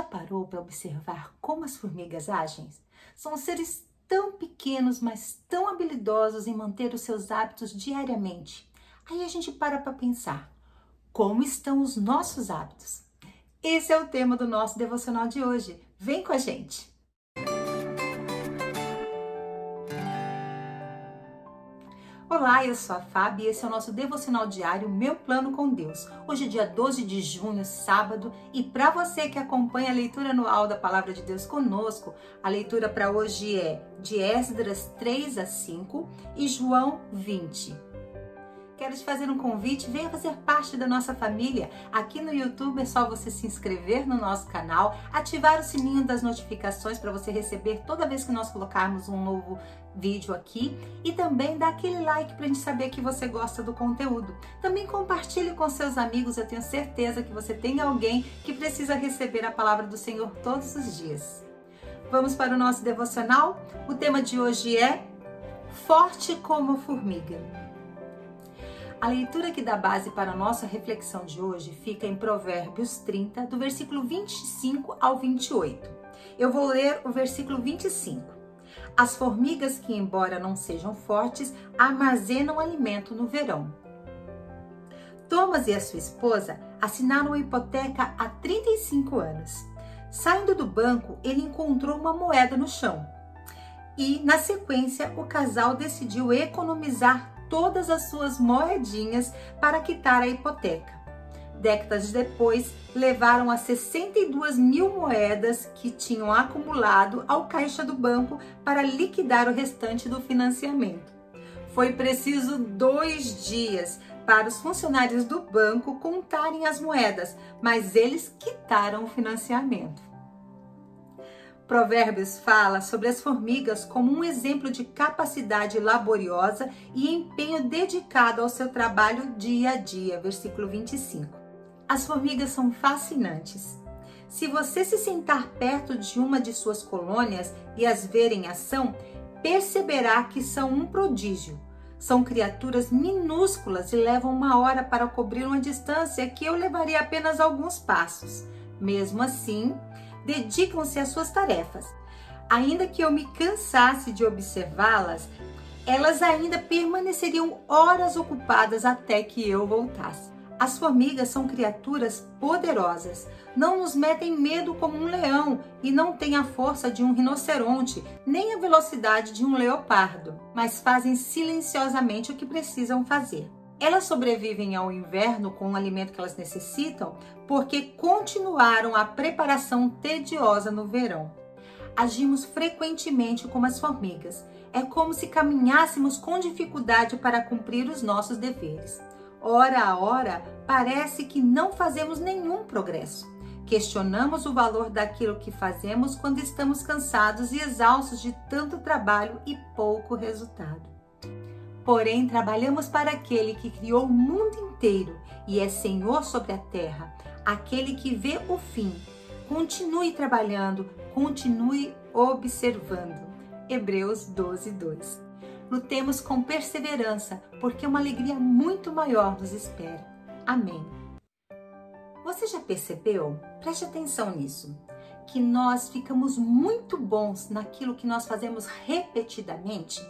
já parou para observar como as formigas agem? São seres tão pequenos, mas tão habilidosos em manter os seus hábitos diariamente. Aí a gente para para pensar: como estão os nossos hábitos? Esse é o tema do nosso devocional de hoje. Vem com a gente! Olá, eu sou a Fábio e esse é o nosso devocional diário Meu Plano com Deus. Hoje é dia 12 de junho, sábado, e para você que acompanha a leitura anual da Palavra de Deus conosco, a leitura para hoje é de Esdras 3 a 5 e João 20. Quero te fazer um convite, venha fazer parte da nossa família. Aqui no YouTube é só você se inscrever no nosso canal, ativar o sininho das notificações para você receber toda vez que nós colocarmos um novo vídeo aqui e também dar aquele like para a gente saber que você gosta do conteúdo. Também compartilhe com seus amigos, eu tenho certeza que você tem alguém que precisa receber a palavra do Senhor todos os dias. Vamos para o nosso devocional? O tema de hoje é Forte como formiga. A leitura que dá base para a nossa reflexão de hoje fica em Provérbios 30, do versículo 25 ao 28. Eu vou ler o versículo 25. As formigas que, embora não sejam fortes, armazenam alimento no verão. Thomas e a sua esposa assinaram a hipoteca há 35 anos. Saindo do banco, ele encontrou uma moeda no chão. E, na sequência, o casal decidiu economizar todas as suas moedinhas para quitar a hipoteca. Décadas depois, levaram as 62 mil moedas que tinham acumulado ao caixa do banco para liquidar o restante do financiamento. Foi preciso dois dias para os funcionários do banco contarem as moedas, mas eles quitaram o financiamento. Provérbios fala sobre as formigas como um exemplo de capacidade laboriosa e empenho dedicado ao seu trabalho dia a dia. Versículo 25. As formigas são fascinantes. Se você se sentar perto de uma de suas colônias e as ver em ação, perceberá que são um prodígio. São criaturas minúsculas e levam uma hora para cobrir uma distância que eu levaria apenas alguns passos. Mesmo assim, dedicam-se às suas tarefas. Ainda que eu me cansasse de observá-las, elas ainda permaneceriam horas ocupadas até que eu voltasse. As formigas são criaturas poderosas, não nos metem medo como um leão e não têm a força de um rinoceronte, nem a velocidade de um leopardo, mas fazem silenciosamente o que precisam fazer. Elas sobrevivem ao inverno com o alimento que elas necessitam porque continuaram a preparação tediosa no verão. Agimos frequentemente como as formigas. É como se caminhássemos com dificuldade para cumprir os nossos deveres. Hora a hora, parece que não fazemos nenhum progresso. Questionamos o valor daquilo que fazemos quando estamos cansados e exaustos de tanto trabalho e pouco resultado. Porém, trabalhamos para aquele que criou o mundo inteiro e é Senhor sobre a terra, aquele que vê o fim. Continue trabalhando, continue observando. Hebreus 12, 2. Lutemos com perseverança, porque uma alegria muito maior nos espera. Amém. Você já percebeu? Preste atenção nisso. Que nós ficamos muito bons naquilo que nós fazemos repetidamente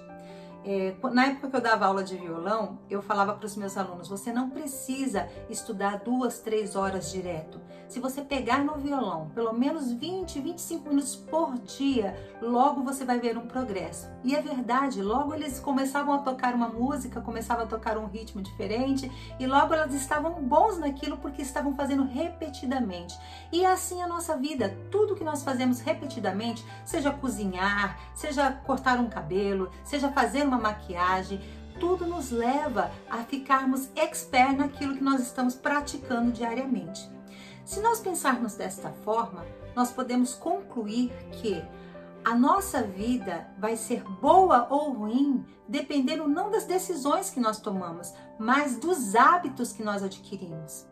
é, na época que eu dava aula de violão, eu falava para os meus alunos: você não precisa estudar duas, três horas direto. Se você pegar no violão pelo menos 20, 25 minutos por dia, logo você vai ver um progresso. E é verdade, logo eles começavam a tocar uma música, começavam a tocar um ritmo diferente, e logo elas estavam bons naquilo porque estavam fazendo repetidamente. E é assim a nossa vida, tudo que nós fazemos repetidamente, seja cozinhar, seja cortar um cabelo, seja fazer uma maquiagem, tudo nos leva a ficarmos expert naquilo que nós estamos praticando diariamente. Se nós pensarmos desta forma, nós podemos concluir que a nossa vida vai ser boa ou ruim dependendo não das decisões que nós tomamos, mas dos hábitos que nós adquirimos.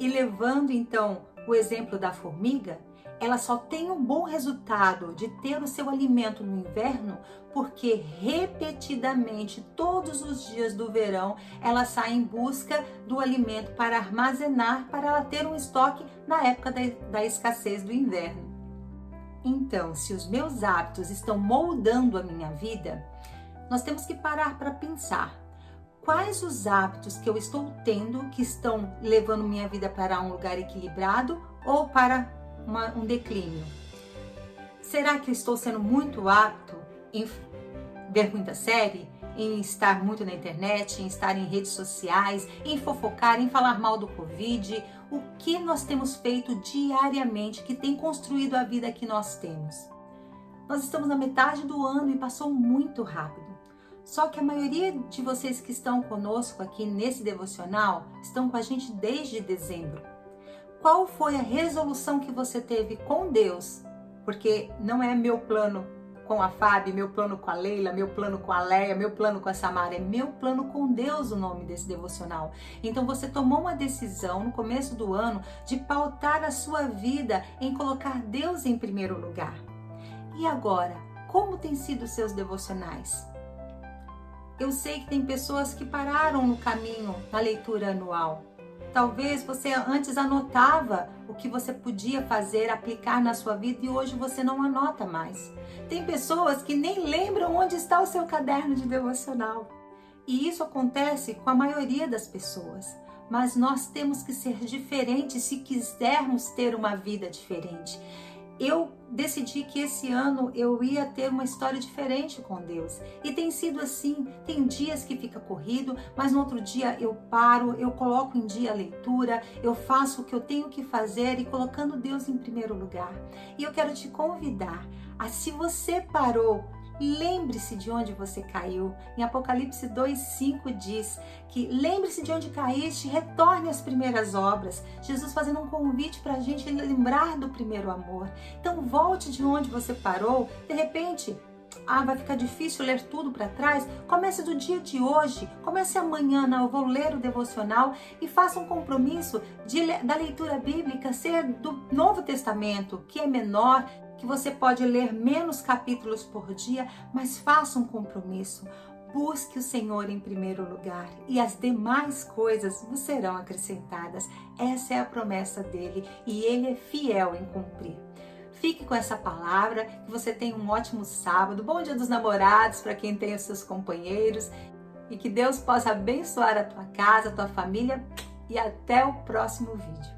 E levando então o exemplo da formiga, ela só tem um bom resultado de ter o seu alimento no inverno porque repetidamente, todos os dias do verão, ela sai em busca do alimento para armazenar, para ela ter um estoque na época da, da escassez do inverno. Então, se os meus hábitos estão moldando a minha vida, nós temos que parar para pensar quais os hábitos que eu estou tendo que estão levando minha vida para um lugar equilibrado ou para uma, um declínio? Será que estou sendo muito apto em ver muita série, em estar muito na internet, em estar em redes sociais, em fofocar, em falar mal do Covid? O que nós temos feito diariamente que tem construído a vida que nós temos? Nós estamos na metade do ano e passou muito rápido. Só que a maioria de vocês que estão conosco aqui nesse devocional estão com a gente desde dezembro. Qual foi a resolução que você teve com Deus? Porque não é meu plano com a Fábio, meu plano com a Leila, meu plano com a Leia, meu plano com a Samara, é meu plano com Deus o nome desse devocional. Então você tomou uma decisão no começo do ano de pautar a sua vida em colocar Deus em primeiro lugar. E agora, como têm sido seus devocionais? Eu sei que tem pessoas que pararam no caminho na leitura anual Talvez você antes anotava o que você podia fazer, aplicar na sua vida e hoje você não anota mais. Tem pessoas que nem lembram onde está o seu caderno de devocional. E isso acontece com a maioria das pessoas. Mas nós temos que ser diferentes se quisermos ter uma vida diferente eu decidi que esse ano eu ia ter uma história diferente com Deus. E tem sido assim. Tem dias que fica corrido, mas no outro dia eu paro, eu coloco em dia a leitura, eu faço o que eu tenho que fazer e colocando Deus em primeiro lugar. E eu quero te convidar a se você parou Lembre-se de onde você caiu. Em Apocalipse 2:5 diz que lembre-se de onde caíste, retorne às primeiras obras. Jesus fazendo um convite para a gente lembrar do primeiro amor. Então volte de onde você parou. De repente, ah, vai ficar difícil ler tudo para trás. Comece do dia de hoje, comece amanhã, não, eu vou ler o devocional e faça um compromisso de, da leitura bíblica ser do Novo Testamento, que é menor, que você pode ler menos capítulos por dia, mas faça um compromisso. Busque o Senhor em primeiro lugar e as demais coisas vos serão acrescentadas. Essa é a promessa dele e ele é fiel em cumprir. Fique com essa palavra, que você tenha um ótimo sábado, bom dia dos namorados para quem tem os seus companheiros e que Deus possa abençoar a tua casa, a tua família e até o próximo vídeo.